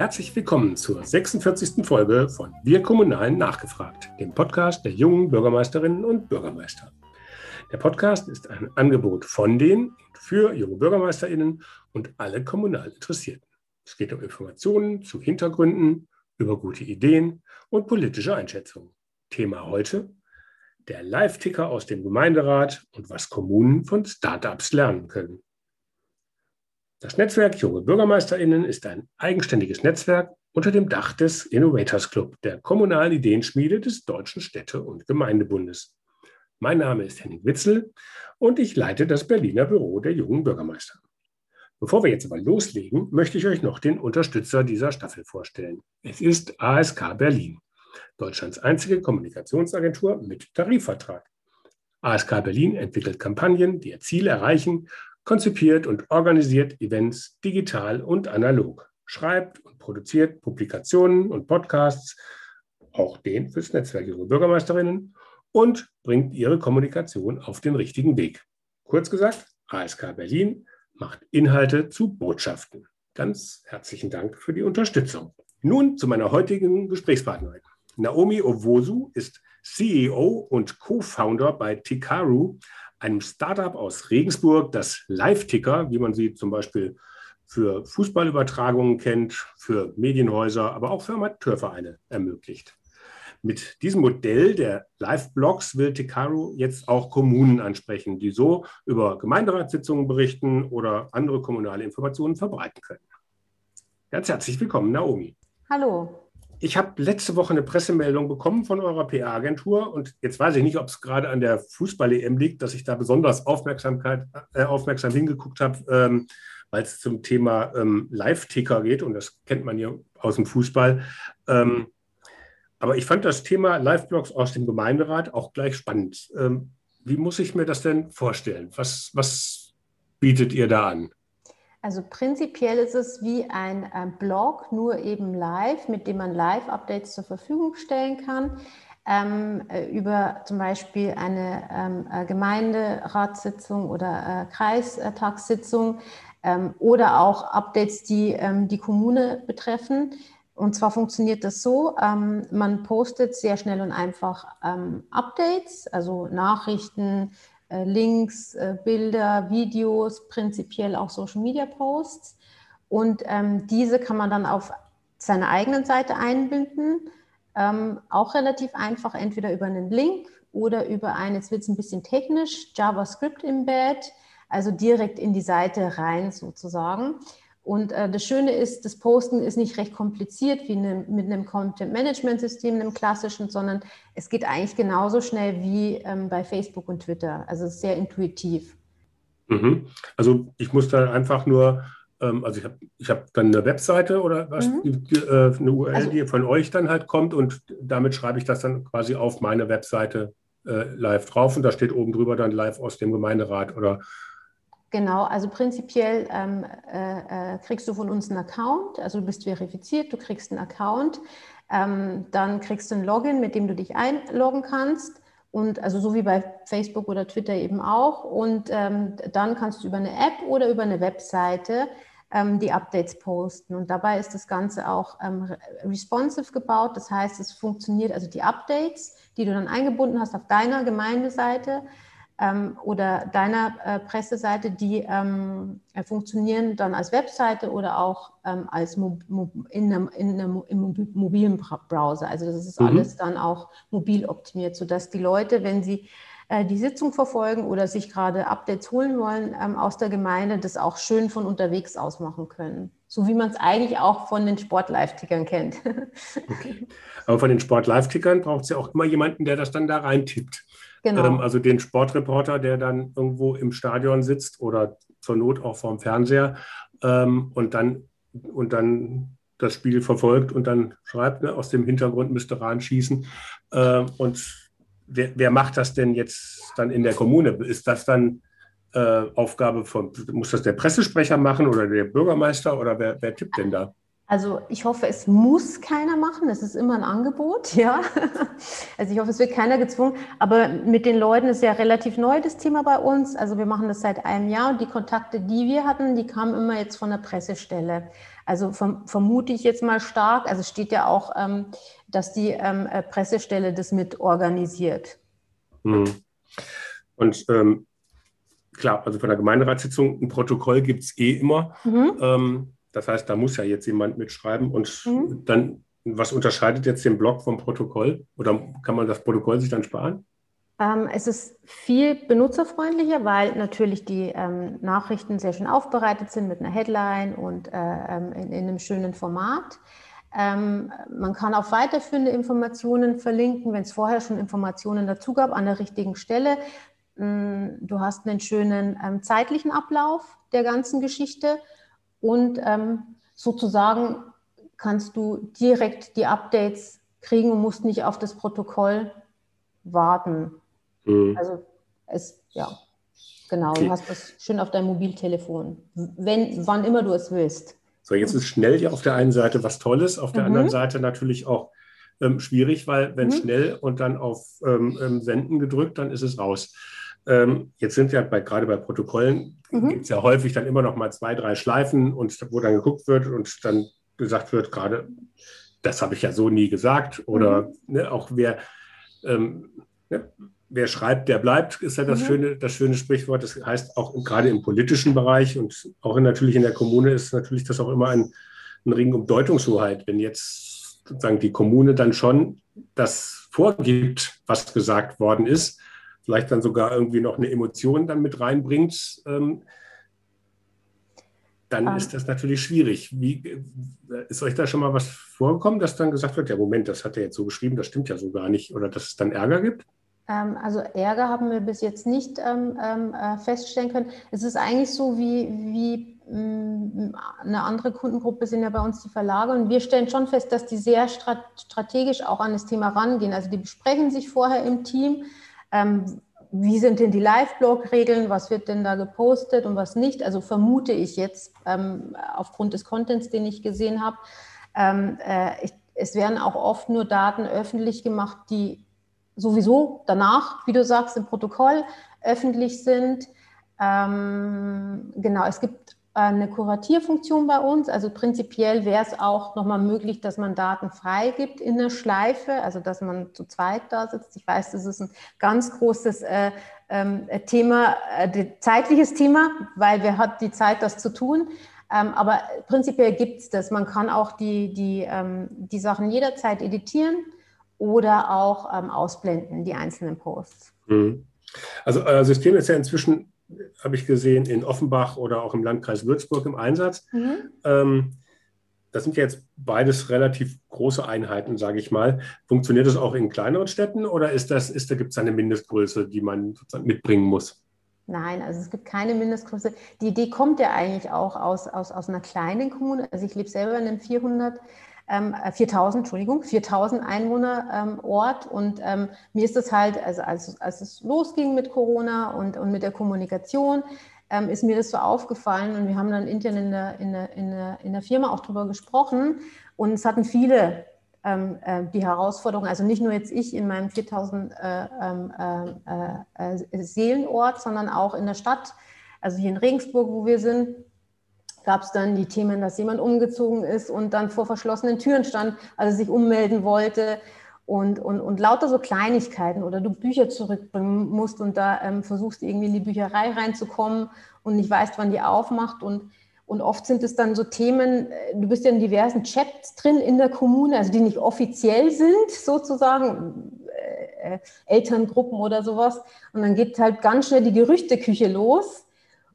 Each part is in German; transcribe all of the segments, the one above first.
Herzlich willkommen zur 46. Folge von Wir Kommunalen nachgefragt, dem Podcast der jungen Bürgermeisterinnen und Bürgermeister. Der Podcast ist ein Angebot von den und für junge Bürgermeisterinnen und alle kommunal Interessierten. Es geht um Informationen zu Hintergründen, über gute Ideen und politische Einschätzungen. Thema heute der Live-Ticker aus dem Gemeinderat und was Kommunen von Startups lernen können. Das Netzwerk Junge BürgermeisterInnen ist ein eigenständiges Netzwerk unter dem Dach des Innovators Club, der kommunalen Ideenschmiede des Deutschen Städte- und Gemeindebundes. Mein Name ist Henning Witzel und ich leite das Berliner Büro der jungen Bürgermeister. Bevor wir jetzt aber loslegen, möchte ich euch noch den Unterstützer dieser Staffel vorstellen. Es ist ASK Berlin, Deutschlands einzige Kommunikationsagentur mit Tarifvertrag. ASK Berlin entwickelt Kampagnen, die ihr Ziel erreichen konzipiert und organisiert Events digital und analog, schreibt und produziert Publikationen und Podcasts, auch den fürs Netzwerk Junge Bürgermeisterinnen und bringt ihre Kommunikation auf den richtigen Weg. Kurz gesagt, ASK Berlin macht Inhalte zu Botschaften. Ganz herzlichen Dank für die Unterstützung. Nun zu meiner heutigen Gesprächspartnerin. Naomi Owosu ist CEO und Co-Founder bei Tikaru, einem Startup aus Regensburg, das Live-Ticker, wie man sie zum Beispiel für Fußballübertragungen kennt, für Medienhäuser, aber auch für Amateurvereine ermöglicht. Mit diesem Modell der Live-Blogs will Tikaru jetzt auch Kommunen ansprechen, die so über Gemeinderatssitzungen berichten oder andere kommunale Informationen verbreiten können. Ganz herzlich willkommen, Naomi. Hallo. Ich habe letzte Woche eine Pressemeldung bekommen von eurer PR-Agentur und jetzt weiß ich nicht, ob es gerade an der Fußball-EM liegt, dass ich da besonders Aufmerksamkeit, äh, aufmerksam hingeguckt habe, ähm, weil es zum Thema ähm, Live-Ticker geht und das kennt man ja aus dem Fußball. Ähm, aber ich fand das Thema Live-Blogs aus dem Gemeinderat auch gleich spannend. Ähm, wie muss ich mir das denn vorstellen? Was, was bietet ihr da an? Also prinzipiell ist es wie ein, ein Blog, nur eben live, mit dem man Live-Updates zur Verfügung stellen kann. Ähm, äh, über zum Beispiel eine ähm, äh, Gemeinderatssitzung oder äh, Kreistagssitzung ähm, oder auch Updates, die ähm, die Kommune betreffen. Und zwar funktioniert das so, ähm, man postet sehr schnell und einfach ähm, Updates, also Nachrichten, äh, Links, äh, Bilder, Videos, prinzipiell auch Social-Media-Posts. Und ähm, diese kann man dann auf seiner eigenen Seite einbinden. Ähm, auch relativ einfach, entweder über einen Link oder über ein, jetzt wird es ein bisschen technisch, JavaScript-Embed, also direkt in die Seite rein sozusagen. Und äh, das Schöne ist, das Posten ist nicht recht kompliziert wie ne, mit einem Content-Management-System, einem klassischen, sondern es geht eigentlich genauso schnell wie ähm, bei Facebook und Twitter. Also sehr intuitiv. Mhm. Also ich muss da einfach nur, ähm, also ich habe ich hab dann eine Webseite oder was, mhm. die, äh, eine URL, also, die von euch dann halt kommt und damit schreibe ich das dann quasi auf meine Webseite äh, live drauf und da steht oben drüber dann live aus dem Gemeinderat oder Genau, also prinzipiell ähm, äh, äh, kriegst du von uns einen Account, also du bist verifiziert, du kriegst einen Account, ähm, dann kriegst du ein Login, mit dem du dich einloggen kannst und also so wie bei Facebook oder Twitter eben auch und ähm, dann kannst du über eine App oder über eine Webseite ähm, die Updates posten und dabei ist das Ganze auch ähm, responsive gebaut, das heißt es funktioniert, also die Updates, die du dann eingebunden hast auf deiner Gemeindeseite, ähm, oder deiner äh, Presseseite, die ähm, äh, funktionieren dann als Webseite oder auch ähm, als Mo Mo in einem, in einem, im mobilen Browser. Also das ist mhm. alles dann auch mobil optimiert, sodass die Leute, wenn sie äh, die Sitzung verfolgen oder sich gerade Updates holen wollen ähm, aus der Gemeinde, das auch schön von unterwegs aus machen können. So wie man es eigentlich auch von den Sport-Live-Tickern kennt. okay. Aber von den Sport-Live-Tickern braucht es ja auch immer jemanden, der das dann da reintippt. Genau. Ähm, also den Sportreporter, der dann irgendwo im Stadion sitzt oder zur Not auch vorm Fernseher ähm, und, dann, und dann das Spiel verfolgt und dann schreibt, ne, aus dem Hintergrund müsste Rahn schießen. Ähm, und wer, wer, macht das denn jetzt dann in der Kommune? Ist das dann äh, Aufgabe von, muss das der Pressesprecher machen oder der Bürgermeister oder wer, wer tippt denn da? Also ich hoffe, es muss keiner machen. Es ist immer ein Angebot, ja. Also ich hoffe, es wird keiner gezwungen. Aber mit den Leuten ist ja relativ neu das Thema bei uns. Also wir machen das seit einem Jahr und die Kontakte, die wir hatten, die kamen immer jetzt von der Pressestelle. Also verm vermute ich jetzt mal stark. Also steht ja auch, ähm, dass die ähm, äh, Pressestelle das mit organisiert. Mhm. Und ähm, klar, also von der Gemeinderatssitzung ein Protokoll gibt es eh immer. Mhm. Das heißt, da muss ja jetzt jemand mitschreiben und mhm. dann, was unterscheidet jetzt den Blog vom Protokoll? Oder kann man das Protokoll sich dann sparen? Ähm, es ist viel benutzerfreundlicher, weil natürlich die ähm, Nachrichten sehr schön aufbereitet sind mit einer Headline und äh, ähm, in, in, einem schönen Format. Ähm, man kann auch weiterführende Informationen verlinken, wenn es vorher schon Informationen dazu gab, an der richtigen Stelle. Mm, du hast einen schönen ähm, zeitlichen Ablauf der ganzen Geschichte und ähm, sozusagen kannst du direkt die Updates kriegen und musst nicht auf das Protokoll warten. Mhm. Also es, ja, genau, okay. du hast das schön auf deinem Mobiltelefon, wenn, wann immer du es willst. So, jetzt ist schnell ja auf der einen Seite was Tolles, auf der mhm. anderen Seite natürlich auch ähm, schwierig, weil wenn mhm. schnell und dann auf ähm, ähm Senden gedrückt, dann ist es raus. Ähm, jetzt sind ja bei, gerade bei Protokollen, mhm. gibt es ja häufig dann immer noch mal zwei, drei Schleifen und wo dann geguckt wird und dann gesagt wird, gerade, das habe ich ja so nie gesagt. Oder mhm. ne, auch wer, ähm, ne, wer schreibt, der bleibt, ist ja das, mhm. schöne, das schöne Sprichwort. Das heißt, auch gerade im politischen Bereich und auch in, natürlich in der Kommune ist natürlich das auch immer ein, ein Ring um Deutungshoheit. Wenn jetzt sozusagen die Kommune dann schon das vorgibt, was gesagt worden ist, vielleicht dann sogar irgendwie noch eine Emotion dann mit reinbringt, ähm, dann. Ähm. ist das natürlich schwierig. Wie, äh, ist euch da schon mal was vorgekommen, dass dann gesagt wird, ja Moment, das hat er jetzt so geschrieben, das stimmt ja so gar nicht, oder dass es dann Ärger gibt? Ähm, also Ärger haben wir bis jetzt nicht ähm, ähm äh, feststellen können. Es ist eigentlich so wie, wie mm, eine andere Kundengruppe sind ja bei uns die Verlage und wir stellen schon fest, dass die sehr strategisch auch an das Thema rangehen. Also die besprechen sich vorher im Team, ähm, wie sind denn die Live-Blog-Regeln, was wird denn da gepostet und was nicht? Also vermute ich jetzt ähm, aufgrund des Contents, den ich gesehen habe. Ähm, äh, es werden auch oft nur Daten öffentlich gemacht, die sowieso danach, wie du sagst, im Protokoll öffentlich sind. Ähm, genau, es gibt eine Kuratierfunktion bei uns. Also prinzipiell wäre es auch nochmal möglich, dass man Daten freigibt in der Schleife, also dass man zu zweit da sitzt. Ich weiß, das ist ein ganz großes äh, äh, Thema, äh, zeitliches Thema, weil wer hat die Zeit, das zu tun. Ähm, aber prinzipiell gibt es das. Man kann auch die, die, ähm, die Sachen jederzeit editieren oder auch ähm, ausblenden, die einzelnen Posts. Mhm. Also euer System ist ja inzwischen habe ich gesehen, in Offenbach oder auch im Landkreis Würzburg im Einsatz. Mhm. Ähm, das sind jetzt beides relativ große Einheiten, sage ich mal. Funktioniert das auch in kleineren Städten oder ist das, ist, da gibt es eine Mindestgröße, die man mitbringen muss? Nein, also es gibt keine Mindestgröße. Die Idee kommt ja eigentlich auch aus, aus, aus einer kleinen Kommune. Also ich lebe selber in einem 400 ähm, 4000, äh, Entschuldigung, 4000 Einwohner ähm, Ort. Und ähm, mir ist das halt, also als, als es losging mit Corona und, und mit der Kommunikation, ähm, ist mir das so aufgefallen. Und wir haben dann intern in der, in der, in der, in der Firma auch drüber gesprochen. Und es hatten viele ähm, äh, die Herausforderung, also nicht nur jetzt ich in meinem 4000 äh, ähm, äh, äh, Seelenort, sondern auch in der Stadt, also hier in Regensburg, wo wir sind, gab es dann die Themen, dass jemand umgezogen ist und dann vor verschlossenen Türen stand, also sich ummelden wollte und, und, und lauter so Kleinigkeiten oder du Bücher zurückbringen musst und da ähm, versuchst irgendwie in die Bücherei reinzukommen und nicht weißt, wann die aufmacht und und oft sind es dann so Themen, äh, du bist ja in diversen Chats drin in der Kommune, also die nicht offiziell sind, sozusagen, äh, äh Elterngruppen oder sowas. Und dann geht halt ganz schnell die Gerüchteküche los.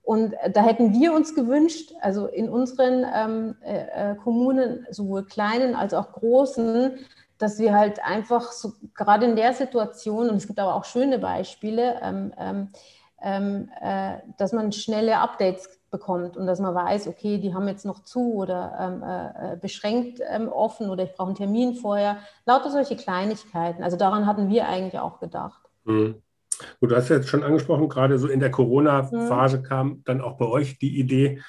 Und äh, da hätten wir uns gewünscht, also in unseren ähm, äh, äh, Kommunen, sowohl kleinen als auch großen, dass wir halt einfach so, gerade in der Situation, und es gibt aber auch schöne Beispiele, ähm, ähm, ähm äh, dass man schnelle Updates bekommt und dass man weiß, okay, die haben jetzt noch zu oder ähm, äh, äh, beschränkt ähm, offen oder ich brauche einen Termin vorher. Lauter solche Kleinigkeiten. Also daran hatten wir eigentlich auch gedacht. Mhm. Gut, du hast ja jetzt schon angesprochen, gerade so in der Corona-Phase mhm. kam dann auch bei euch die Idee,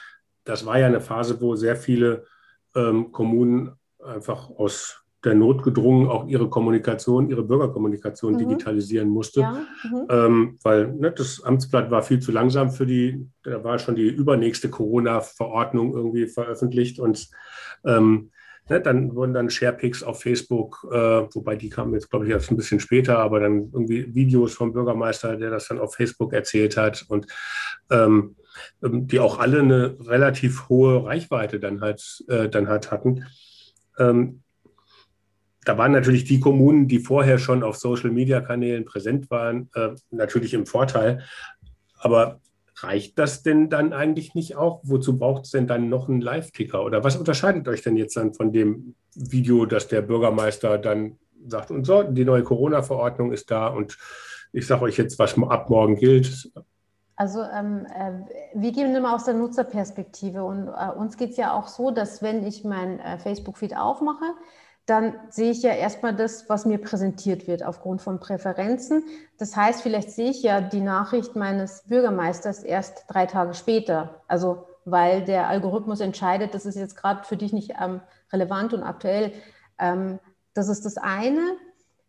das war ja eine Phase, wo sehr viele ähm, Kommunen einfach aus der Not gedrungen auch ihre Kommunikation, ihre Bürgerkommunikation mhm. digitalisieren musste, ja. mhm. ähm, weil ne, das Amtsblatt war viel zu langsam für die, da war schon die übernächste Corona-Verordnung irgendwie veröffentlicht und ähm, ne, dann wurden dann Sharepics auf Facebook, äh, wobei die kamen jetzt, glaube ich, erst ein bisschen später, aber dann irgendwie Videos vom Bürgermeister, der das dann auf Facebook erzählt hat und ähm, ähm die auch alle eine relativ hohe Reichweite dann halt, äh, dann halt hatten. Ähm, da waren natürlich die Kommunen, die vorher schon auf Social-Media-Kanälen präsent waren, äh, natürlich im Vorteil. Aber reicht das denn dann eigentlich nicht auch? Wozu braucht es denn dann noch einen Live-Ticker? Oder was unterscheidet euch denn jetzt dann von dem Video, dass der Bürgermeister dann sagt, und so, die neue Corona-Verordnung ist da und ich sage euch jetzt, was ab morgen gilt? Also ähm, äh, wir gehen immer aus der Nutzerperspektive und äh, uns geht es ja auch so, dass wenn ich mein äh, Facebook-Feed aufmache, dann sehe ich ja erstmal das, was mir präsentiert wird aufgrund von Präferenzen. Das heißt, vielleicht sehe ich ja die Nachricht meines Bürgermeisters erst drei Tage später. Also weil der Algorithmus entscheidet, das ist jetzt gerade für dich nicht ähm, relevant und aktuell. Ähm, das ist das eine.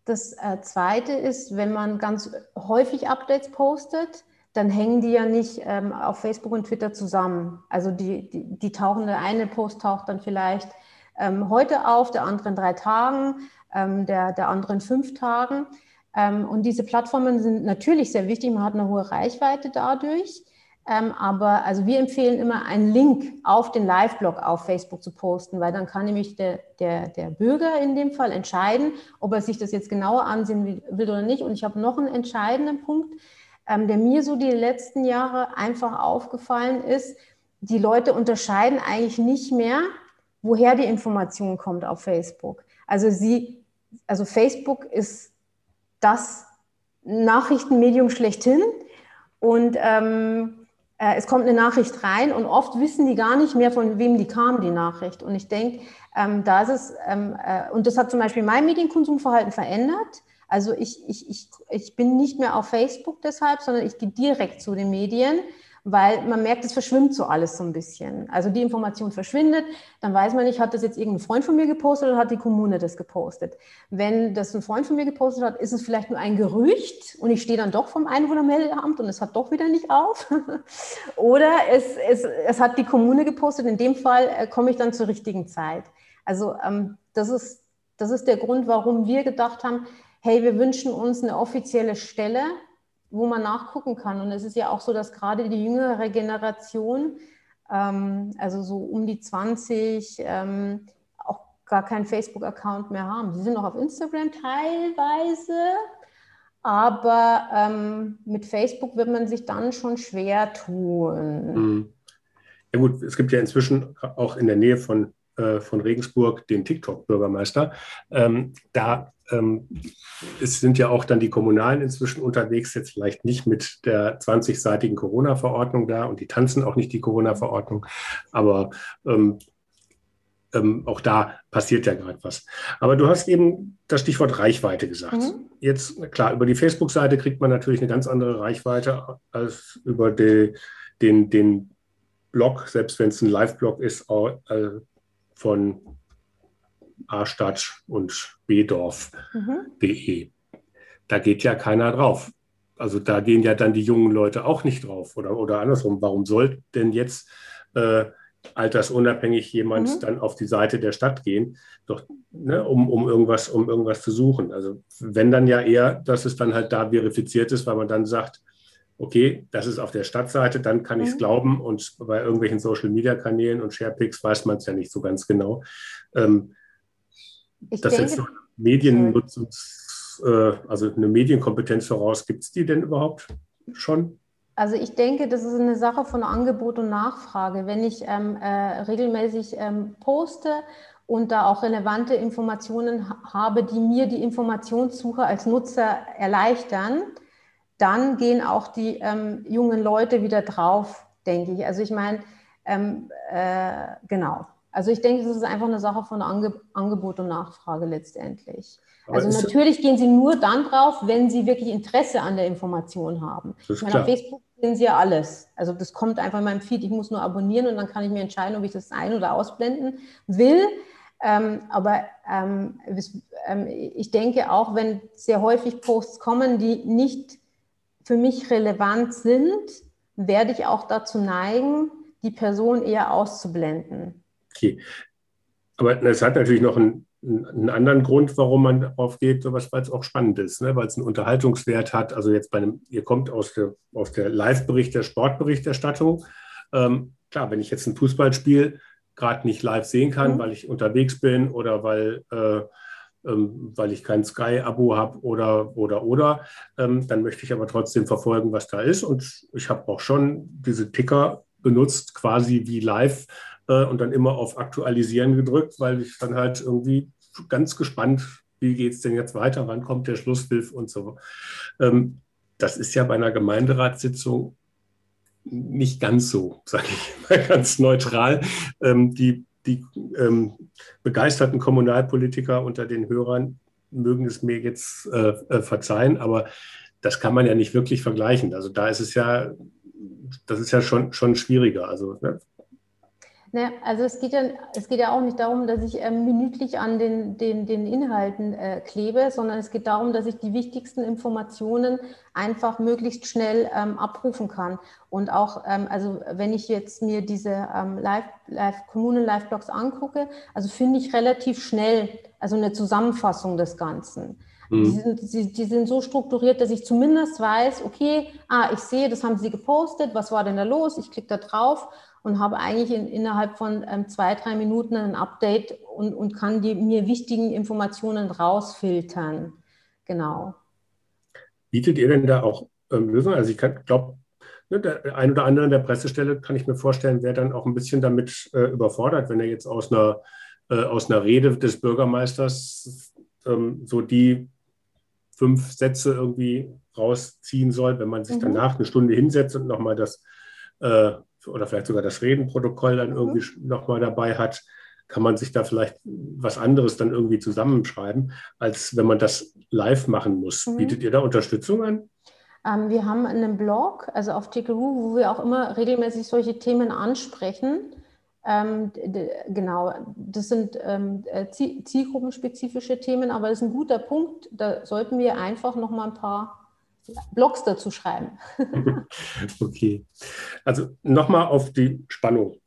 Das äh, zweite ist, wenn man ganz häufig Updates postet, dann hängen die ja nicht ähm, auf Facebook und Twitter zusammen. Also die, die, die tauchen, der eine Post taucht dann vielleicht ähm, heute auf, der andere in drei Tagen, ähm, der, der andere in fünf Tagen. Ähm, und diese Plattformen sind natürlich sehr wichtig, man hat eine hohe Reichweite dadurch. Ähm, aber also wir empfehlen immer, einen Link auf den Live-Blog auf Facebook zu posten, weil dann kann nämlich der, der, der Bürger in dem Fall entscheiden, ob er sich das jetzt genauer ansehen will, oder nicht. Und ich habe noch einen entscheidenden Punkt, ähm, der mir so die letzten Jahre einfach aufgefallen ist. Die Leute unterscheiden eigentlich nicht mehr woher die Information kommt auf Facebook. Also sie, also Facebook ist das Nachrichtenmedium schlechthin und ähm, äh, es kommt eine Nachricht rein und oft wissen die gar nicht mehr, von wem die kam, die Nachricht. Und ich denke, ähm, da ist es, ähm, äh, und das hat zum Beispiel mein Medienkonsumverhalten verändert. Also ich, ich, ich, ich bin nicht mehr auf Facebook deshalb, sondern ich gehe direkt zu den Medien weil man merkt, es verschwimmt so alles so ein bisschen. Also die Information verschwindet, dann weiß man nicht, hat das jetzt irgendein Freund von mir gepostet oder hat die Kommune das gepostet. Wenn das ein Freund von mir gepostet hat, ist es vielleicht nur ein Gerücht und ich stehe dann doch vom Einwohnermeldeamt und es hat doch wieder nicht auf. oder es, es, es hat die Kommune gepostet, in dem Fall äh, komme ich dann zur richtigen Zeit. Also ähm, das, ist, das ist der Grund, warum wir gedacht haben, hey, wir wünschen uns eine offizielle Stelle, wo man nachgucken kann. Und es ist ja auch so, dass gerade die jüngere Generation, ähm, also so um die 20, ähm, auch gar keinen Facebook-Account mehr haben. Sie sind noch auf Instagram teilweise, aber ähm, mit Facebook wird man sich dann schon schwer tun. Mhm. Ja gut, es gibt ja inzwischen auch in der Nähe von äh, von Regensburg den TikTok-Bürgermeister. Ähm, da ähm, es sind ja auch dann die Kommunalen inzwischen unterwegs, jetzt vielleicht nicht mit der 20-seitigen Corona-Verordnung da und die tanzen auch nicht die Corona-Verordnung, aber ähm, ähm, auch da passiert ja gerade was. Aber du hast eben das Stichwort Reichweite gesagt. Mhm. Jetzt, klar, über die Facebook-Seite kriegt man natürlich eine ganz andere Reichweite als über die, den, den Blog, selbst wenn es ein Live-Blog ist, äh, von A-Stadt und B-Dorf.de. Mhm. Da geht ja keiner drauf. Also da gehen ja dann die jungen Leute auch nicht drauf. Oder, oder andersrum, warum soll denn jetzt äh, altersunabhängig jemand mhm. dann auf die Seite der Stadt gehen, doch, ne, um, um, irgendwas, um irgendwas zu suchen? Also wenn dann ja eher, dass es dann halt da verifiziert ist, weil man dann sagt, okay, das ist auf der Stadtseite, dann kann ich es mhm. glauben. Und bei irgendwelchen Social-Media-Kanälen und SharePicks weiß man es ja nicht so ganz genau. Ähm, ich das denke, jetzt noch Mediennutzungs, äh, also eine Medienkompetenz voraus, gibt es die denn überhaupt schon? Also ich denke, das ist eine Sache von Angebot und Nachfrage. Wenn ich ähm, äh, regelmäßig ähm, poste und da auch relevante Informationen habe, die mir die Informationssuche als Nutzer erleichtern, dann gehen auch die ähm, jungen Leute wieder drauf, denke ich. Also ich meine, ähm, äh, genau. Also ich denke, es ist einfach eine Sache von Ange Angebot und Nachfrage letztendlich. Aber also natürlich gehen Sie nur dann drauf, wenn Sie wirklich Interesse an der Information haben. Ich meine, auf Facebook sehen Sie ja alles. Also das kommt einfach in meinem Feed. Ich muss nur abonnieren und dann kann ich mir entscheiden, ob ich das ein- oder ausblenden will. Ähm, aber ähm, ähm, ich denke auch, wenn sehr häufig Posts kommen, die nicht für mich relevant sind, werde ich auch dazu neigen, die Person eher auszublenden. Okay. Aber es hat natürlich noch einen, einen, anderen Grund, warum man darauf geht, sowas, weil es auch spannend ist, ne? weil es einen Unterhaltungswert hat. Also jetzt bei einem, ihr kommt aus der, aus der Live-Bericht, der Sportberichterstattung. Ähm, klar, wenn ich jetzt ein Fußballspiel gerade nicht live sehen kann, mhm. weil ich unterwegs bin oder weil, äh, ähm, weil ich kein Sky-Abo habe oder, oder, oder, ähm, dann möchte ich aber trotzdem verfolgen, was da ist. Und ich habe auch schon diese Ticker benutzt, quasi wie live äh, und dann immer auf Aktualisieren gedrückt, weil ich dann halt irgendwie ganz gespannt, wie geht es denn jetzt weiter, wann kommt der Schlusspfiff und so. Ähm, das ist ja bei einer Gemeinderatssitzung nicht ganz so, sage ich mal ganz neutral. Ähm, die die ähm, begeisterten Kommunalpolitiker unter den Hörern mögen es mir jetzt äh, äh, verzeihen, aber das kann man ja nicht wirklich vergleichen. Also da ist es ja, das ist ja schon, schon schwieriger. Also ne, Ne, also es geht, ja, es geht ja auch nicht darum, dass ich ähm, minütlich an den, den, den Inhalten äh, klebe, sondern es geht darum, dass ich die wichtigsten Informationen einfach möglichst schnell ähm, abrufen kann. Und auch, ähm, also wenn ich jetzt mir diese ähm, Live, Live, Kommunen-Live-Blogs angucke, also finde ich relativ schnell also eine Zusammenfassung des Ganzen. Mhm. Die, sind, die, die, sind so strukturiert, dass ich zumindest weiß, okay, ah, ich sehe, das haben sie gepostet, was war denn da los? Ich klicke da drauf und habe eigentlich in, innerhalb von ähm, zwei, drei Minuten ein Update und, und kann die mir wichtigen Informationen rausfiltern. Genau. Bietet ihr denn da auch ähm, Lösungen? Also ich glaube, ne, der ein oder andere in der Pressestelle, kann ich mir vorstellen, wäre dann auch ein bisschen damit äh, überfordert, wenn er jetzt aus einer, äh, aus einer Rede des Bürgermeisters ähm, so die fünf Sätze irgendwie rausziehen soll, wenn man sich mhm. danach eine Stunde hinsetzt und nochmal das äh, oder vielleicht sogar das Redenprotokoll dann mhm. irgendwie mhm. nochmal dabei hat, kann man sich da vielleicht was anderes dann irgendwie zusammenschreiben, als wenn man das live machen muss. Mhm. Bietet ihr da Unterstützung an? Ähm, wir haben einen Blog, also auf Tickeroo, wo wir auch immer regelmäßig solche Themen ansprechen. Ähm, genau, das sind ähm, äh, zielgruppenspezifische Themen, aber das ist ein guter Punkt. Da sollten wir einfach noch mal ein paar Blogs dazu schreiben. okay. Also nochmal auf die Spannung,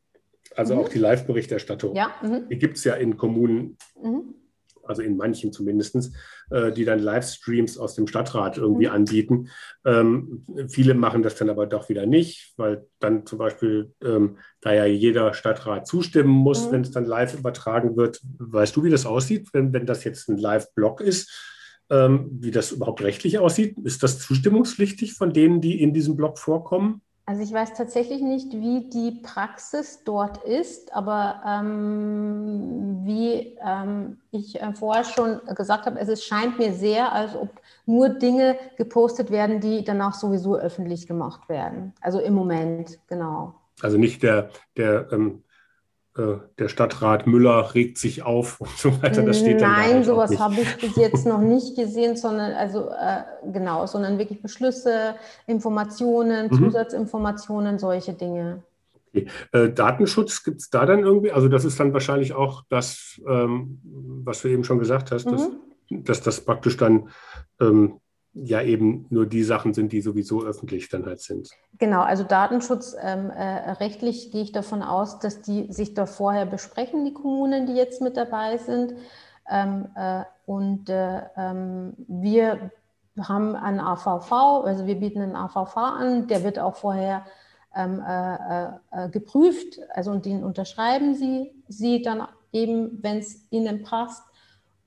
also mhm. auf die Live-Berichterstattung. Ja. Mhm. Die gibt es ja in Kommunen, mhm. also in manchen zumindest, äh, die dann Livestreams aus dem Stadtrat irgendwie mhm. anbieten. Ähm, viele machen das dann aber doch wieder nicht, weil dann zum Beispiel, ähm, da ja jeder Stadtrat zustimmen muss, mhm. wenn es dann live übertragen wird. Weißt du, wie das aussieht, wenn, wenn das jetzt ein Live-Blog ist? Ähm, wie das überhaupt rechtlich aussieht. Ist das zustimmungspflichtig von denen, die in diesem Blog vorkommen? Also ich weiß tatsächlich nicht, wie die Praxis dort ist, aber ähm, wie ähm, ich äh, vorher schon gesagt habe, es ist, scheint mir sehr, als ob nur Dinge gepostet werden, die danach sowieso öffentlich gemacht werden. Also im Moment, genau. Also nicht der, der ähm, äh, der Stadtrat Müller regt sich auf und so weiter. Das steht Nein, dann sowas habe ich bis jetzt noch nicht gesehen, sondern also äh, genau, sondern wirklich Beschlüsse, Informationen, mhm. Zusatzinformationen, solche Dinge. Okay. Äh, Datenschutz gibt es da dann irgendwie? Also das ist dann wahrscheinlich auch das, ähm, was du eben schon gesagt hast, mhm. dass, dass, das praktisch dann ähm, ja eben nur die Sachen sind, die sowieso öffentlich dann halt sind. Genau, also datenschutzrechtlich ähm, äh, gehe ich davon aus, dass die sich da vorher besprechen, die Kommunen, die jetzt mit dabei sind. Ähm, äh, und äh, ähm, wir haben einen AVV, also wir bieten einen AVV an, der wird auch vorher ähm, äh, äh, geprüft, also und den unterschreiben sie, sie dann eben, wenn es ihnen passt.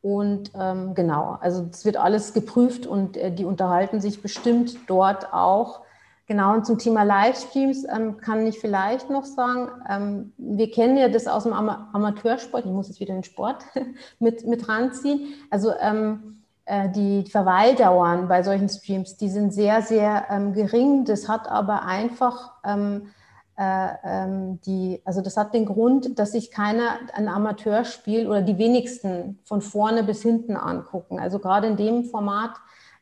Und ähm, genau, also es wird alles geprüft und äh, die unterhalten sich bestimmt dort auch. Genau, und zum Thema Livestreams ähm, kann ich vielleicht noch sagen, ähm, wir kennen ja das aus dem Ama Amateursport, ich muss jetzt wieder den Sport mit, mit ranziehen. Also ähm, äh, die Verweildauern bei solchen Streams, die sind sehr, sehr ähm, gering. Das hat aber einfach äh, ähm, die, also das hat den Grund, dass sich keiner ein Amateurspiel oder die wenigsten von vorne bis hinten angucken. Also gerade in dem Format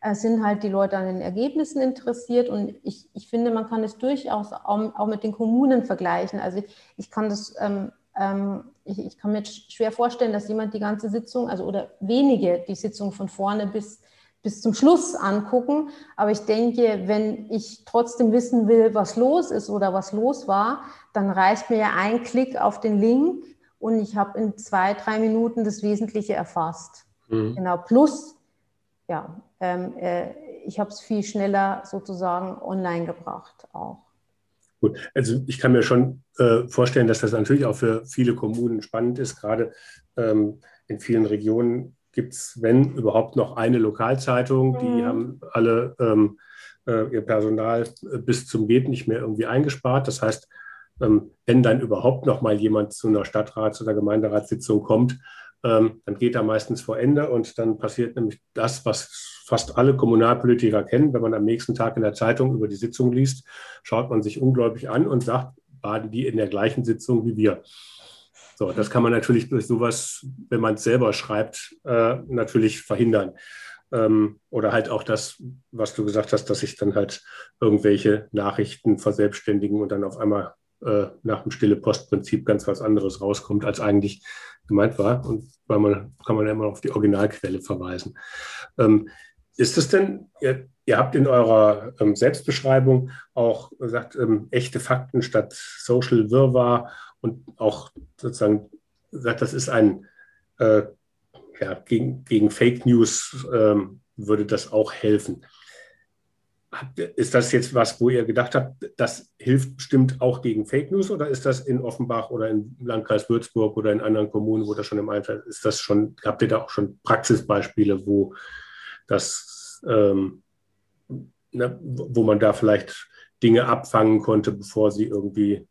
äh, sind halt die Leute an den Ergebnissen interessiert und ich, ich finde, man kann es durchaus auch, auch mit den Kommunen vergleichen. Also ich, ich kann das, ähm, ähm, ich, ich, kann mir schwer vorstellen, dass jemand die ganze Sitzung, also oder wenige die Sitzung von vorne bis bis zum Schluss angucken. Aber ich denke, wenn ich trotzdem wissen will, was los ist oder was los war, dann reicht mir ja ein Klick auf den Link und ich habe in zwei, drei Minuten das Wesentliche erfasst. Mhm. Genau. Plus, ja, ähm, äh, ich habe es viel schneller sozusagen online gebracht auch. Gut, also ich kann mir schon äh, vorstellen, dass das natürlich auch für viele Kommunen spannend ist, gerade ähm, in vielen Regionen gibt es, wenn überhaupt, noch eine Lokalzeitung. Die mhm. haben alle ähm, äh, ihr Personal äh, bis zum Geht nicht mehr irgendwie eingespart. Das heißt, ähm, wenn dann überhaupt noch mal jemand zu einer Stadtrats- oder Gemeinderatssitzung kommt, ähm, dann geht er meistens vor Ende und dann passiert nämlich das, was fast alle Kommunalpolitiker kennen. Wenn man am nächsten Tag in der Zeitung über die Sitzung liest, schaut man sich ungläubig an und sagt, waren die in der gleichen Sitzung wie wir. So, das kann man natürlich durch sowas, wenn man es selber schreibt, äh, natürlich verhindern. Ähm, oder halt auch das, was du gesagt hast, dass sich dann halt irgendwelche Nachrichten verselbstständigen und dann auf einmal äh, nach dem stille Postprinzip ganz was anderes rauskommt, als eigentlich gemeint war. Und weil man kann man ja immer auf die Originalquelle verweisen. Ähm, ist es denn, ihr, ihr, habt in eurer ähm, Selbstbeschreibung auch gesagt, ähm, echte Fakten statt Social Wirrwarr und auch sozusagen sagt, das ist ein, äh, ja, gegen, gegen Fake News ähm, würde das auch helfen. Ist das jetzt was, wo ihr gedacht habt, das hilft bestimmt auch gegen Fake News oder ist das in Offenbach oder im Landkreis Würzburg oder in anderen Kommunen, wo das schon im Einsatz ist, das schon, habt ihr da auch schon Praxisbeispiele, wo das, ähm, ne, wo man da vielleicht Dinge abfangen konnte, bevor sie irgendwie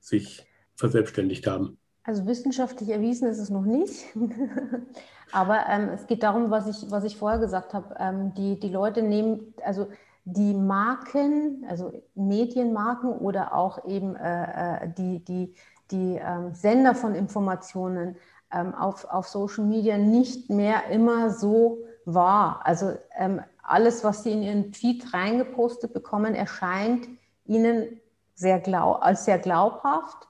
sich verselbstständigt haben? Also wissenschaftlich erwiesen ist es noch nicht. Aber ähm, es geht darum, was ich, was ich vorher gesagt habe. Ähm, die, die Leute nehmen, also die Marken, also Medienmarken oder auch eben äh, äh die, die, die ähm, Sender von Informationen ähm, auf, auf Social Media nicht mehr immer so wahr. Also ähm, alles, was sie in ihren Tweet reingepostet bekommen, erscheint ihnen sehr glaub, als sehr glaubhaft.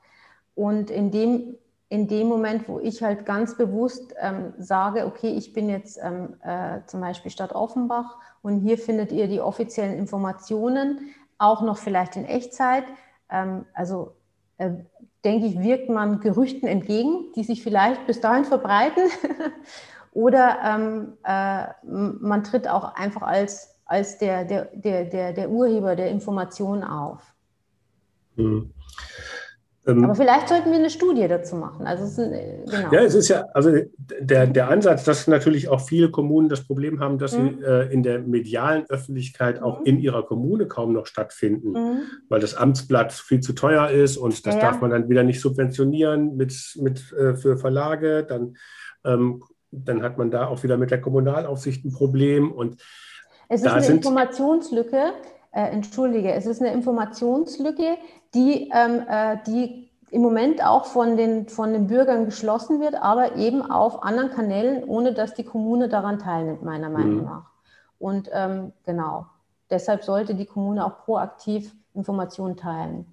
Und in dem, in dem Moment, wo ich halt ganz bewusst ähm, sage, okay, ich bin jetzt ähm, äh, zum Beispiel Stadt Offenbach und hier findet ihr die offiziellen Informationen, auch noch vielleicht in Echtzeit. Ähm, also äh, denke ich, wirkt man Gerüchten entgegen, die sich vielleicht bis dahin verbreiten. Oder ähm, äh, man tritt auch einfach als, als der, der, der, der, Urheber der Information auf. Mhm. Ähm, Aber vielleicht sollten wir eine Studie dazu machen. Also es ist, äh, genau. Ja, es ist ja, also der, der Ansatz, dass natürlich auch viele Kommunen das Problem haben, dass mhm. sie äh, in der medialen Öffentlichkeit auch mhm. in ihrer Kommune kaum noch stattfinden, mhm. weil das Amtsblatt viel zu teuer ist und das ja. darf man dann wieder nicht subventionieren mit, mit, äh, für Verlage. Dann, ähm, dann hat man da auch wieder mit der Kommunalaufsicht ein Problem. Und es ist eine Informationslücke, äh, entschuldige, es ist eine Informationslücke, die, ähm, äh, die im Moment auch von den, von den Bürgern geschlossen wird, aber eben auf anderen Kanälen, ohne dass die Kommune daran teilnimmt, meiner Meinung mhm. nach. Und ähm, genau, deshalb sollte die Kommune auch proaktiv Informationen teilen.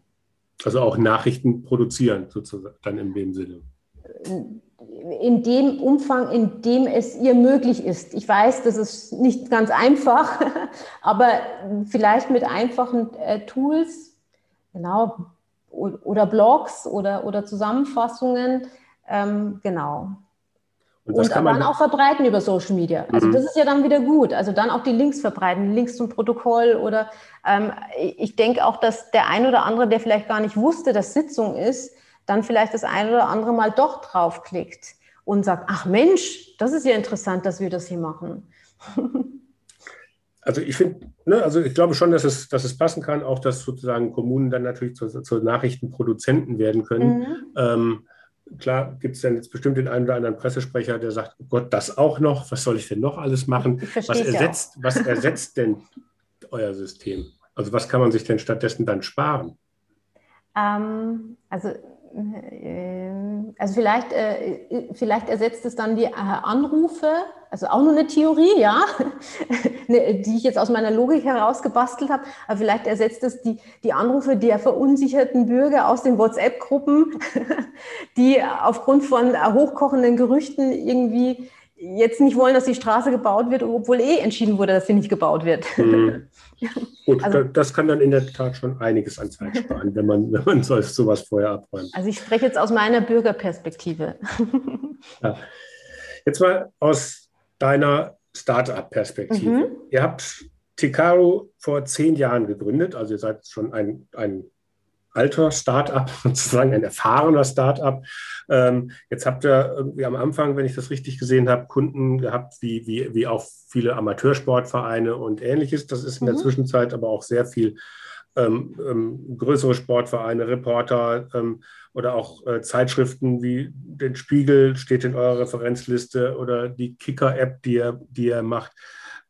Also auch Nachrichten produzieren, sozusagen, dann in dem Sinne. In dem Umfang, in dem es ihr möglich ist. Ich weiß, das ist nicht ganz einfach, aber vielleicht mit einfachen äh, Tools Genau. Oder Blogs oder, oder Zusammenfassungen. Ähm, genau. Und, und dann auch verbreiten über Social Media. Also mhm. das ist ja dann wieder gut. Also dann auch die Links verbreiten, Links zum Protokoll oder ähm, ich denke auch, dass der ein oder andere, der vielleicht gar nicht wusste, dass Sitzung ist, dann vielleicht das ein oder andere mal doch draufklickt und sagt, ach Mensch, das ist ja interessant, dass wir das hier machen. also ich finde, ne, also ich glaube schon, dass es, dass es passen kann, auch dass sozusagen Kommunen dann natürlich zu, zu Nachrichtenproduzenten werden können. Mhm. Ähm, klar gibt es dann jetzt bestimmt den einen oder anderen Pressesprecher, der sagt, oh Gott, das auch noch, was soll ich denn noch alles machen? Was ersetzt, was ersetzt denn euer System? Also was kann man sich denn stattdessen dann sparen? Ähm, also also vielleicht, äh, vielleicht ersetzt es dann die äh, Anrufe, also auch nur eine Theorie, ja, ne, die ich jetzt aus meiner Logik herausgebastelt habe, aber vielleicht ersetzt es die, die Anrufe der verunsicherten Bürger aus den WhatsApp-Gruppen, die aufgrund von hochkochenden Gerüchten irgendwie jetzt nicht wollen, dass die Straße gebaut wird, obwohl eh entschieden wurde, dass sie nicht gebaut wird. Mhm. Gut, also, das kann dann in der Tat schon einiges an Zeit sparen, wenn man, wenn man sowas vorher abräumt. Also ich spreche jetzt aus meiner Bürgerperspektive. Ja. Jetzt mal aus deiner Startup-Perspektive. Mhm. Ihr habt Ticaro vor zehn Jahren gegründet, also ihr seid schon ein, ein alter Startup, sozusagen ein erfahrener Startup. Ähm, jetzt habt ihr irgendwie am Anfang, wenn ich das richtig gesehen habe, Kunden gehabt, wie, wie, wie auch viele Amateursportvereine und ähnliches. Das ist in der mhm. Zwischenzeit aber auch sehr viel ähm, ähm, größere Sportvereine, Reporter ähm, oder auch äh, Zeitschriften wie den Spiegel steht in eurer Referenzliste oder die Kicker-App, die ihr, die ihr macht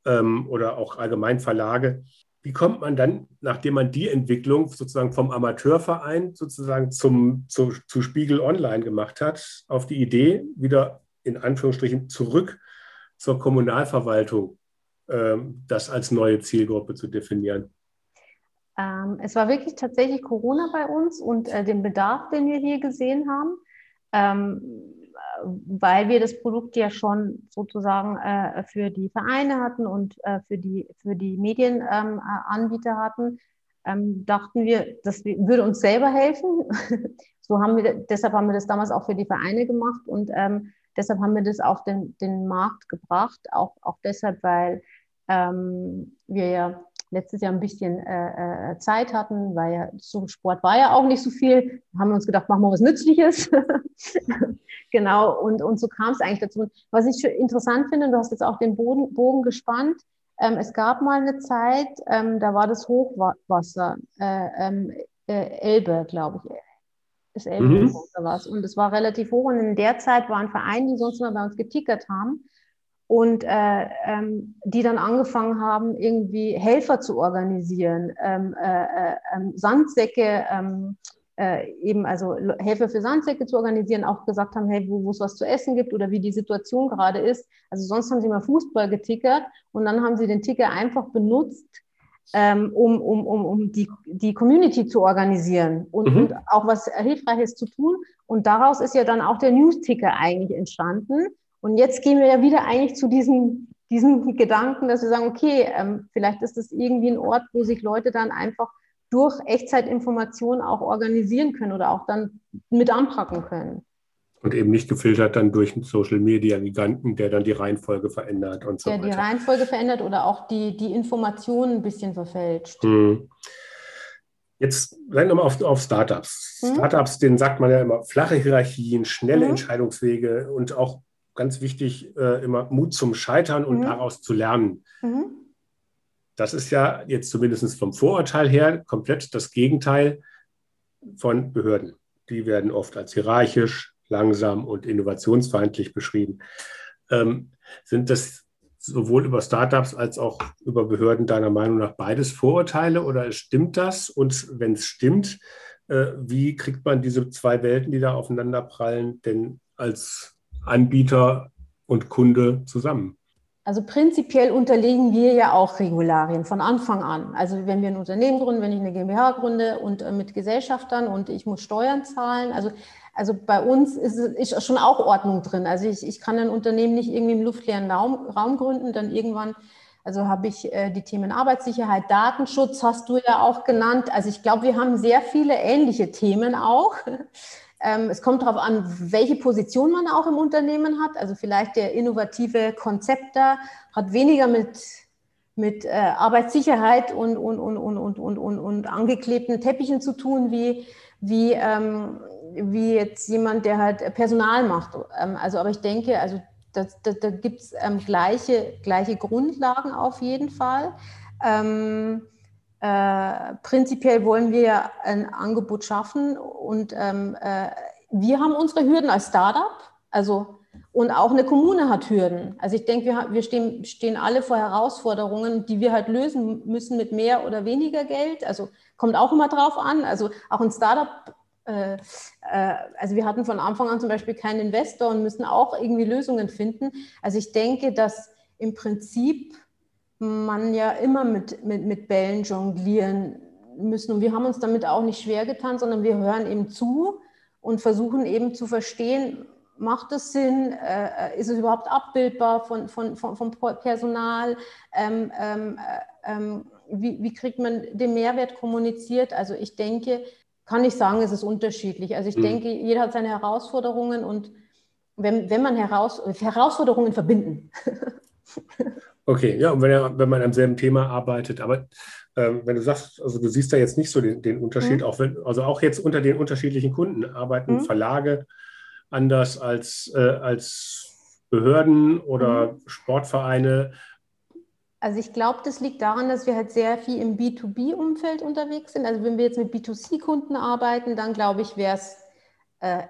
ähm, oder auch allgemein Verlage. Wie kommt man dann, nachdem man die Entwicklung sozusagen vom Amateurverein sozusagen zum, zu, zu Spiegel Online gemacht hat, auf die Idee, wieder in Anführungsstrichen zurück zur Kommunalverwaltung, äh, das als neue Zielgruppe zu definieren? Ähm, es war wirklich tatsächlich Corona bei uns und äh, den Bedarf, den wir hier gesehen haben. Ähm, weil wir das Produkt ja schon sozusagen äh, für die Vereine hatten und äh, für die, für die Medienanbieter ähm, hatten, ähm, dachten wir, das würde uns selber helfen. so haben wir, deshalb haben wir das damals auch für die Vereine gemacht und ähm, deshalb haben wir das auf den, den Markt gebracht. Auch, auch deshalb, weil ähm, wir ja letztes Jahr ein bisschen äh, äh, Zeit hatten, weil ja so Sport war ja auch nicht so viel. Haben wir uns gedacht, machen wir was Nützliches. genau, und, und so kam es eigentlich dazu. Was ich interessant finde, du hast jetzt auch den Boden, Bogen gespannt. Ähm, es gab mal eine Zeit, ähm, da war das Hochwasser, äh, ähm, äh, Elbe, glaube ich. Ist Elbe mhm. oder was. Und es war relativ hoch. Und in der Zeit waren Vereine, die sonst immer bei uns getickert haben, und äh, ähm, die dann angefangen haben, irgendwie Helfer zu organisieren, ähm, äh, äh, ähm, Sandsäcke, ähm, äh, eben also Helfer für Sandsäcke zu organisieren, auch gesagt haben, hey, wo es was zu essen gibt oder wie die Situation gerade ist. Also sonst haben sie mal Fußball getickert und dann haben sie den Ticker einfach benutzt, ähm, um, um, um, um die, die Community zu organisieren und, mhm. und auch was Hilfreiches zu tun. Und daraus ist ja dann auch der News-Ticker eigentlich entstanden und jetzt gehen wir ja wieder eigentlich zu diesem, diesem Gedanken, dass wir sagen, okay, ähm, vielleicht ist das irgendwie ein Ort, wo sich Leute dann einfach durch Echtzeitinformationen auch organisieren können oder auch dann mit anpacken können. Und eben nicht gefiltert dann durch einen Social Media Giganten, der dann die Reihenfolge verändert und so der weiter. Der die Reihenfolge verändert oder auch die, die Informationen ein bisschen verfälscht. Hm. Jetzt rein nochmal auf, auf Startups. Hm. Startups, denen sagt man ja immer flache Hierarchien, schnelle hm. Entscheidungswege und auch ganz wichtig, äh, immer Mut zum Scheitern und mhm. daraus zu lernen. Mhm. Das ist ja jetzt zumindest vom Vorurteil her komplett das Gegenteil von Behörden. Die werden oft als hierarchisch, langsam und innovationsfeindlich beschrieben. Ähm, sind das sowohl über Startups als auch über Behörden deiner Meinung nach beides Vorurteile oder stimmt das? Und wenn es stimmt, äh, wie kriegt man diese zwei Welten, die da aufeinander prallen, denn als Anbieter und Kunde zusammen? Also prinzipiell unterlegen wir ja auch Regularien von Anfang an. Also wenn wir ein Unternehmen gründen, wenn ich eine GmbH gründe und äh, mit Gesellschaftern und ich muss Steuern zahlen, also, also bei uns ist, ist schon auch Ordnung drin. Also ich, ich kann ein Unternehmen nicht irgendwie im luftleeren Raum, Raum gründen, dann irgendwann, also habe ich äh, die Themen Arbeitssicherheit, Datenschutz hast du ja auch genannt. Also ich glaube, wir haben sehr viele ähnliche Themen auch. Ähm, es kommt darauf an, welche Position man auch im Unternehmen hat. Also vielleicht der innovative Konzepter hat weniger mit, mit äh, Arbeitssicherheit und, und, und, und, und, und, und, und angeklebten Teppichen zu tun, wie, wie, ähm, wie jetzt jemand, der halt Personal macht. Ähm, also, aber ich denke, also da, da, da gibt es ähm, gleiche, gleiche Grundlagen auf jeden Fall. Ähm, äh, prinzipiell wollen wir ein Angebot schaffen und ähm, äh, wir haben unsere Hürden als Startup. Also und auch eine Kommune hat Hürden. Also ich denke, wir, wir stehen, stehen alle vor Herausforderungen, die wir halt lösen müssen mit mehr oder weniger Geld. Also kommt auch immer drauf an. Also auch ein Startup, äh, äh, also wir hatten von Anfang an zum Beispiel keinen Investor und müssen auch irgendwie Lösungen finden. Also ich denke, dass im Prinzip man ja immer mit, mit, mit Bällen jonglieren müssen. Und wir haben uns damit auch nicht schwer getan, sondern wir hören eben zu und versuchen eben zu verstehen, macht es Sinn, äh, ist es überhaupt abbildbar von, von, von vom Personal, ähm, ähm, äh, ähm, wie, wie, kriegt man den Mehrwert kommuniziert. Also ich denke, kann ich sagen, es ist unterschiedlich. Also ich mhm. denke, jeder hat seine Herausforderungen und wenn, wenn man heraus, Herausforderungen verbinden. Okay, ja, und wenn, er, wenn man am selben Thema arbeitet, aber ähm, wenn du sagst, also du siehst da jetzt nicht so den, den Unterschied, mhm. auch wenn, also auch jetzt unter den unterschiedlichen Kunden arbeiten mhm. Verlage anders als, äh, als Behörden oder mhm. Sportvereine. Also ich glaube, das liegt daran, dass wir halt sehr viel im B2B-Umfeld unterwegs sind. Also wenn wir jetzt mit B2C-Kunden arbeiten, dann glaube ich, wäre es äh,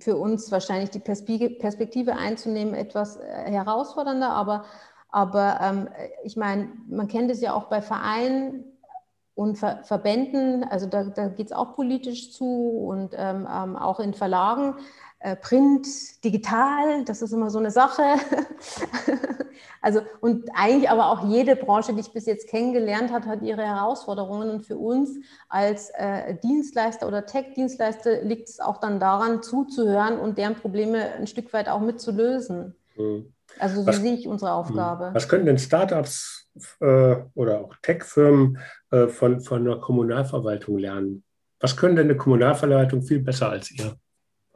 für uns wahrscheinlich die Perspektive einzunehmen etwas äh, herausfordernder, aber, aber ähm, ich meine, man kennt es ja auch bei Vereinen und Ver Verbänden, also da, da geht es auch politisch zu und ähm, ähm auch in Verlagen. Äh, Print, digital, das ist immer so eine Sache. also und eigentlich aber auch jede Branche, die ich bis jetzt kennengelernt habe, hat ihre Herausforderungen. Und für uns als äh, Dienstleister oder Tech-Dienstleister liegt es auch dann daran, zuzuhören und deren Probleme ein Stück weit auch mitzulösen. Mhm. Also so was, sehe ich unsere Aufgabe. Was können denn Startups äh, oder auch Tech-Firmen äh, von, von einer Kommunalverwaltung lernen? Was können denn eine Kommunalverwaltung viel besser als ihr?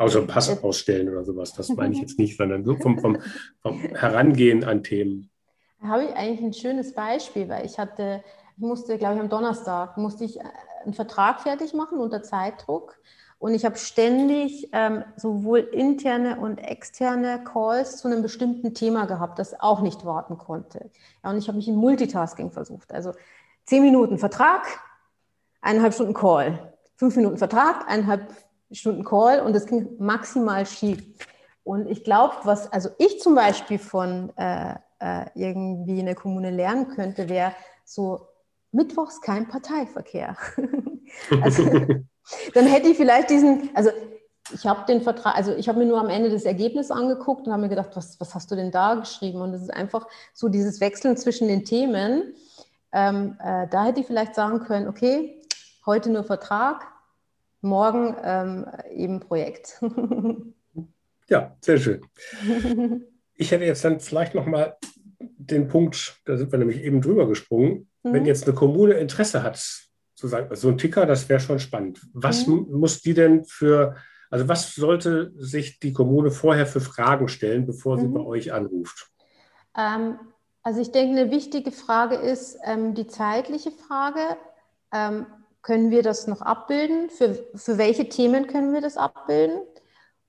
Außer Pass ausstellen oder sowas. Das meine ich jetzt nicht, sondern so vom, vom, vom Herangehen an Themen. Da habe ich eigentlich ein schönes Beispiel, weil ich hatte, ich musste, glaube ich, am Donnerstag musste ich äh, einen Vertrag fertig machen unter Zeitdruck. Und ich habe ständig ähm, sowohl interne und externe Calls zu einem bestimmten Thema gehabt, das auch nicht warten konnte. Ja, und ich habe mich in Multitasking versucht. Also zehn Minuten Vertrag, eineinhalb Stunden Call. Fünf Minuten Vertrag, eineinhalb Stunden Call und es ging maximal schief. Und ich glaube, was also ich zum Beispiel von äh, äh, irgendwie in der Kommune lernen könnte, wäre so mittwochs kein Parteiverkehr. also, dann hätte ich vielleicht diesen, also ich habe den Vertrag, also ich habe mir nur am Ende das Ergebnis angeguckt und habe mir gedacht, was, was hast du denn da geschrieben? Und es ist einfach so dieses Wechseln zwischen den Themen. Ähm, äh, da hätte ich vielleicht sagen können, okay, heute nur Vertrag, morgen ähm, eben Projekt. ja, sehr schön. Ich hätte jetzt dann vielleicht noch mal den Punkt, da sind wir nämlich eben drüber gesprungen, mhm. wenn jetzt eine Kommune Interesse hat, so, sagen, so ein Ticker, das wäre schon spannend. Was mhm. muss die denn für, also was sollte sich die Kommune vorher für Fragen stellen, bevor sie mhm. bei euch anruft? Ähm, also ich denke, eine wichtige Frage ist ähm, die zeitliche Frage. Ähm, können wir das noch abbilden? Für, für welche Themen können wir das abbilden?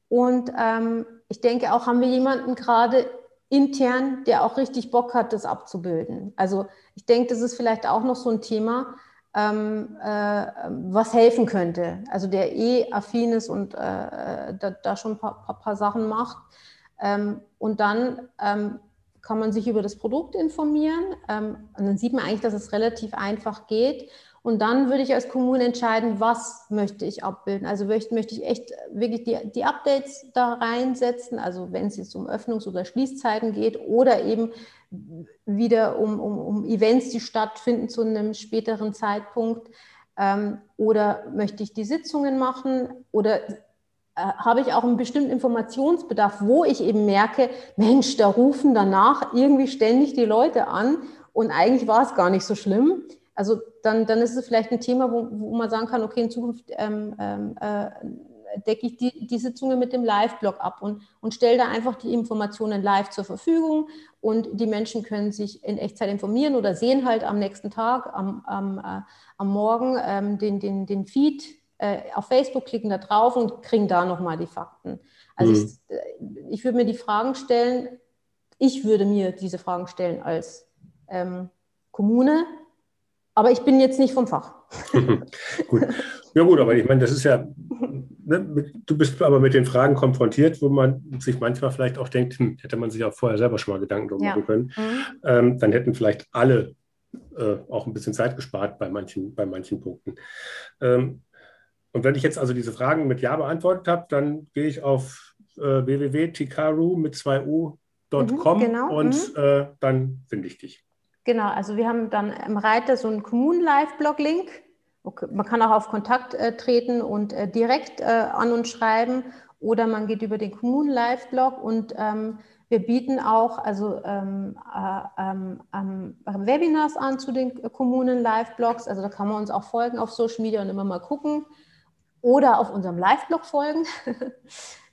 Und ähm, ich denke auch, haben wir jemanden gerade intern, der auch richtig Bock hat, das abzubilden. Also ich denke, das ist vielleicht auch noch so ein Thema, ähm, äh, was helfen könnte. Also der eh affin ist und äh, da, da, schon ein paar, paar, paar Sachen macht. Ähm, und dann ähm, kann man sich über das Produkt informieren. Ähm, und dann sieht man eigentlich, dass es relativ einfach geht. Und dann würde ich als Kommune entscheiden, was möchte ich abbilden. Also möchte, möchte ich echt wirklich die, die Updates da reinsetzen, also wenn es jetzt um Öffnungs- oder Schließzeiten geht oder eben wieder um, um, um Events, die stattfinden zu einem späteren Zeitpunkt. Ähm, oder möchte ich die Sitzungen machen oder äh, habe ich auch einen bestimmten Informationsbedarf, wo ich eben merke, Mensch, da rufen danach irgendwie ständig die Leute an und eigentlich war es gar nicht so schlimm. Also dann, dann ist es vielleicht ein Thema, wo, wo man sagen kann, okay, in Zukunft ähm, ähm äh, decke ich die, die Sitzungen mit dem Live-Blog ab und, und stelle da einfach die Informationen live zur Verfügung und die Menschen können sich in Echtzeit informieren oder sehen halt am nächsten Tag, am, am, äh, am Morgen ähm, den, den, den Feed äh, auf Facebook, klicken da drauf und kriegen da nochmal die Fakten. Also mhm. ich, äh, ich würde mir die Fragen stellen, ich würde mir diese Fragen stellen als ähm, Kommune, aber ich bin jetzt nicht vom Fach. gut. Ja gut, aber ich meine, das ist ja ne, du bist aber mit den Fragen konfrontiert, wo man sich manchmal vielleicht auch denkt, hm, hätte man sich auch vorher selber schon mal Gedanken drum ja. machen können. Mhm. Ähm, dann hätten vielleicht alle äh, auch ein bisschen Zeit gespart bei manchen, bei manchen Punkten. Ähm, und wenn ich jetzt also diese Fragen mit Ja beantwortet habe, dann gehe ich auf äh, www.tikaru mit 2u.com mhm, genau, und mhm. äh, dann finde ich dich. Genau, also wir haben dann im Reiter so einen Kommunen-Live-Blog-Link. Man kann auch auf Kontakt äh, treten und äh, direkt äh, an uns schreiben oder man geht über den Kommunen-Live-Blog und ähm, wir bieten auch also ähm, äh, ähm, ähm Webinars an zu den Kommunen-Live-Blogs. Also da kann man uns auch folgen auf Social Media und immer mal gucken oder auf unserem Live-Blog folgen.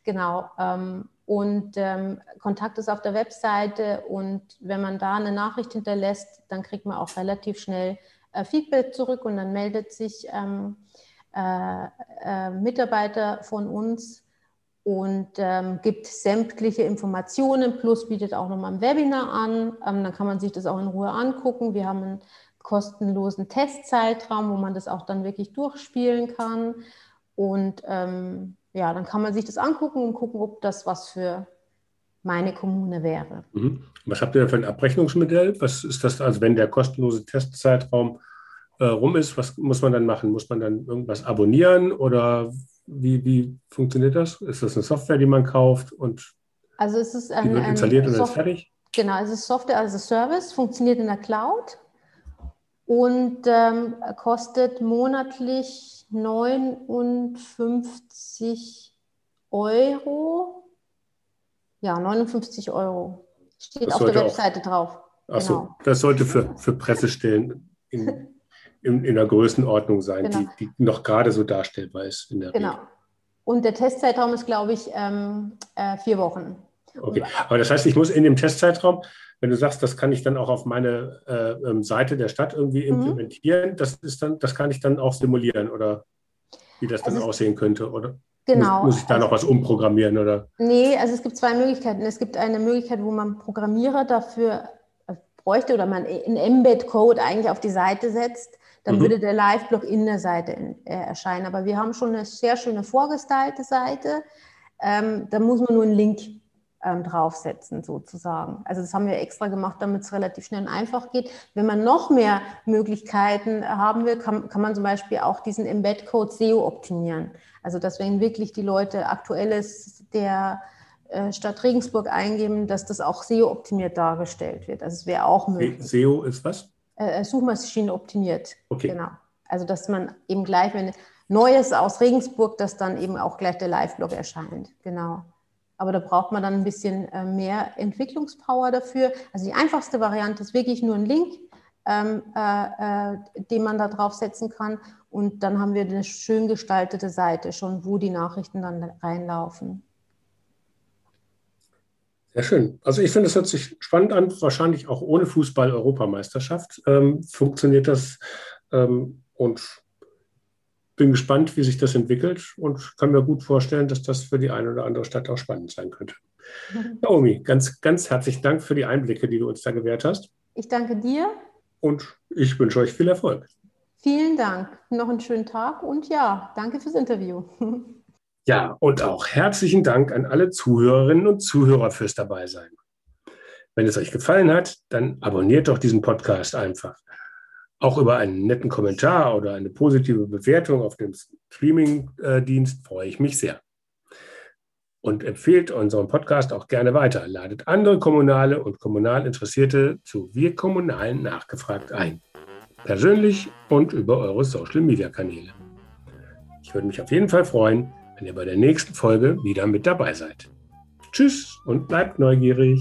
genau. Ähm, und ähm, Kontakt ist auf der Webseite und wenn man da eine Nachricht hinterlässt, dann kriegt man auch relativ schnell äh, Feedback zurück und dann meldet sich ähm, äh, äh, Mitarbeiter von uns und ähm, gibt sämtliche Informationen plus bietet auch nochmal ein Webinar an. Ähm, dann kann man sich das auch in Ruhe angucken. Wir haben einen kostenlosen Testzeitraum, wo man das auch dann wirklich durchspielen kann. Und ähm, ja, dann kann man sich das angucken und gucken, ob das was für meine Kommune wäre. Mhm. Was habt ihr für ein Abrechnungsmodell? Was ist das, also wenn der kostenlose Testzeitraum äh, rum ist, was muss man dann machen? Muss man dann irgendwas abonnieren oder wie, wie funktioniert das? Ist das eine Software, die man kauft und also es ist ein, die wird installiert und ist fertig? Genau, es ist Software as a Service, funktioniert in der Cloud und ähm, kostet monatlich 59 Euro. Ja, 59 Euro. Steht das auf der Webseite auch, drauf. Achso, genau. das sollte für, für Pressestellen in, in, in der Größenordnung sein, genau. die, die noch gerade so darstellbar ist. In der genau. Regel. Und der Testzeitraum ist, glaube ich, ähm, äh, vier Wochen. Okay, aber das heißt, ich muss in dem Testzeitraum, wenn du sagst, das kann ich dann auch auf meine äh, ähm, Seite der Stadt irgendwie mhm. implementieren, das ist dann, das kann ich dann auch simulieren oder wie das dann also aussehen könnte, oder? Genau. Muss, muss ich da also, noch was umprogrammieren, oder? Nee, also es gibt zwei Möglichkeiten. Es gibt eine Möglichkeit, wo man Programmierer dafür äh, bräuchte oder man einen Embed-Code eigentlich auf die Seite setzt, dann mhm. würde der Live-Blog in der Seite in, äh, erscheinen. Aber wir haben schon eine sehr schöne vorgestylte Seite. Ähm, da muss man nur einen Link ähm, draufsetzen, sozusagen. Also das haben wir extra gemacht, damit es relativ schnell und einfach geht. Wenn man noch mehr Möglichkeiten haben will, kann, kann man zum Beispiel auch diesen Embed-Code SEO optimieren. Also dass wenn wirklich die Leute aktuelles der äh, Stadt Regensburg eingeben, dass das auch SEO-optimiert dargestellt wird. Also es wäre auch möglich. SEO ist was? Äh, äh, Suchmaschinen optimiert. Okay. Genau. Also dass man eben gleich, wenn Neues aus Regensburg, dass dann eben auch gleich der Live-Blog erscheint. Genau. Aber da braucht man dann ein bisschen äh, mehr Entwicklungspower dafür. Also die einfachste Variante ist wirklich nur ein Link, ähm, äh, äh, den man da drauf setzen kann. Und dann haben wir eine schön gestaltete Seite schon, wo die Nachrichten dann reinlaufen. Sehr schön. Also ich finde, es hört sich spannend an. Wahrscheinlich auch ohne Fußball-Europameisterschaft ähm, funktioniert das. Ähm, und bin gespannt, wie sich das entwickelt und kann mir gut vorstellen, dass das für die eine oder andere Stadt auch spannend sein könnte. Naomi, ganz, ganz herzlichen Dank für die Einblicke, die du uns da gewährt hast. Ich danke dir. Und ich wünsche euch viel Erfolg. Vielen Dank. Noch einen schönen Tag und ja, danke fürs Interview. Ja, und auch herzlichen Dank an alle Zuhörerinnen und Zuhörer fürs Dabeisein. Wenn es euch gefallen hat, dann abonniert doch diesen Podcast einfach. Auch über einen netten Kommentar oder eine positive Bewertung auf dem Streaming-Dienst freue ich mich sehr. Und empfehlt unseren Podcast auch gerne weiter. Ladet andere Kommunale und kommunal Interessierte zu Wir Kommunalen nachgefragt ein. Persönlich und über eure Social-Media-Kanäle. Ich würde mich auf jeden Fall freuen, wenn ihr bei der nächsten Folge wieder mit dabei seid. Tschüss und bleibt neugierig.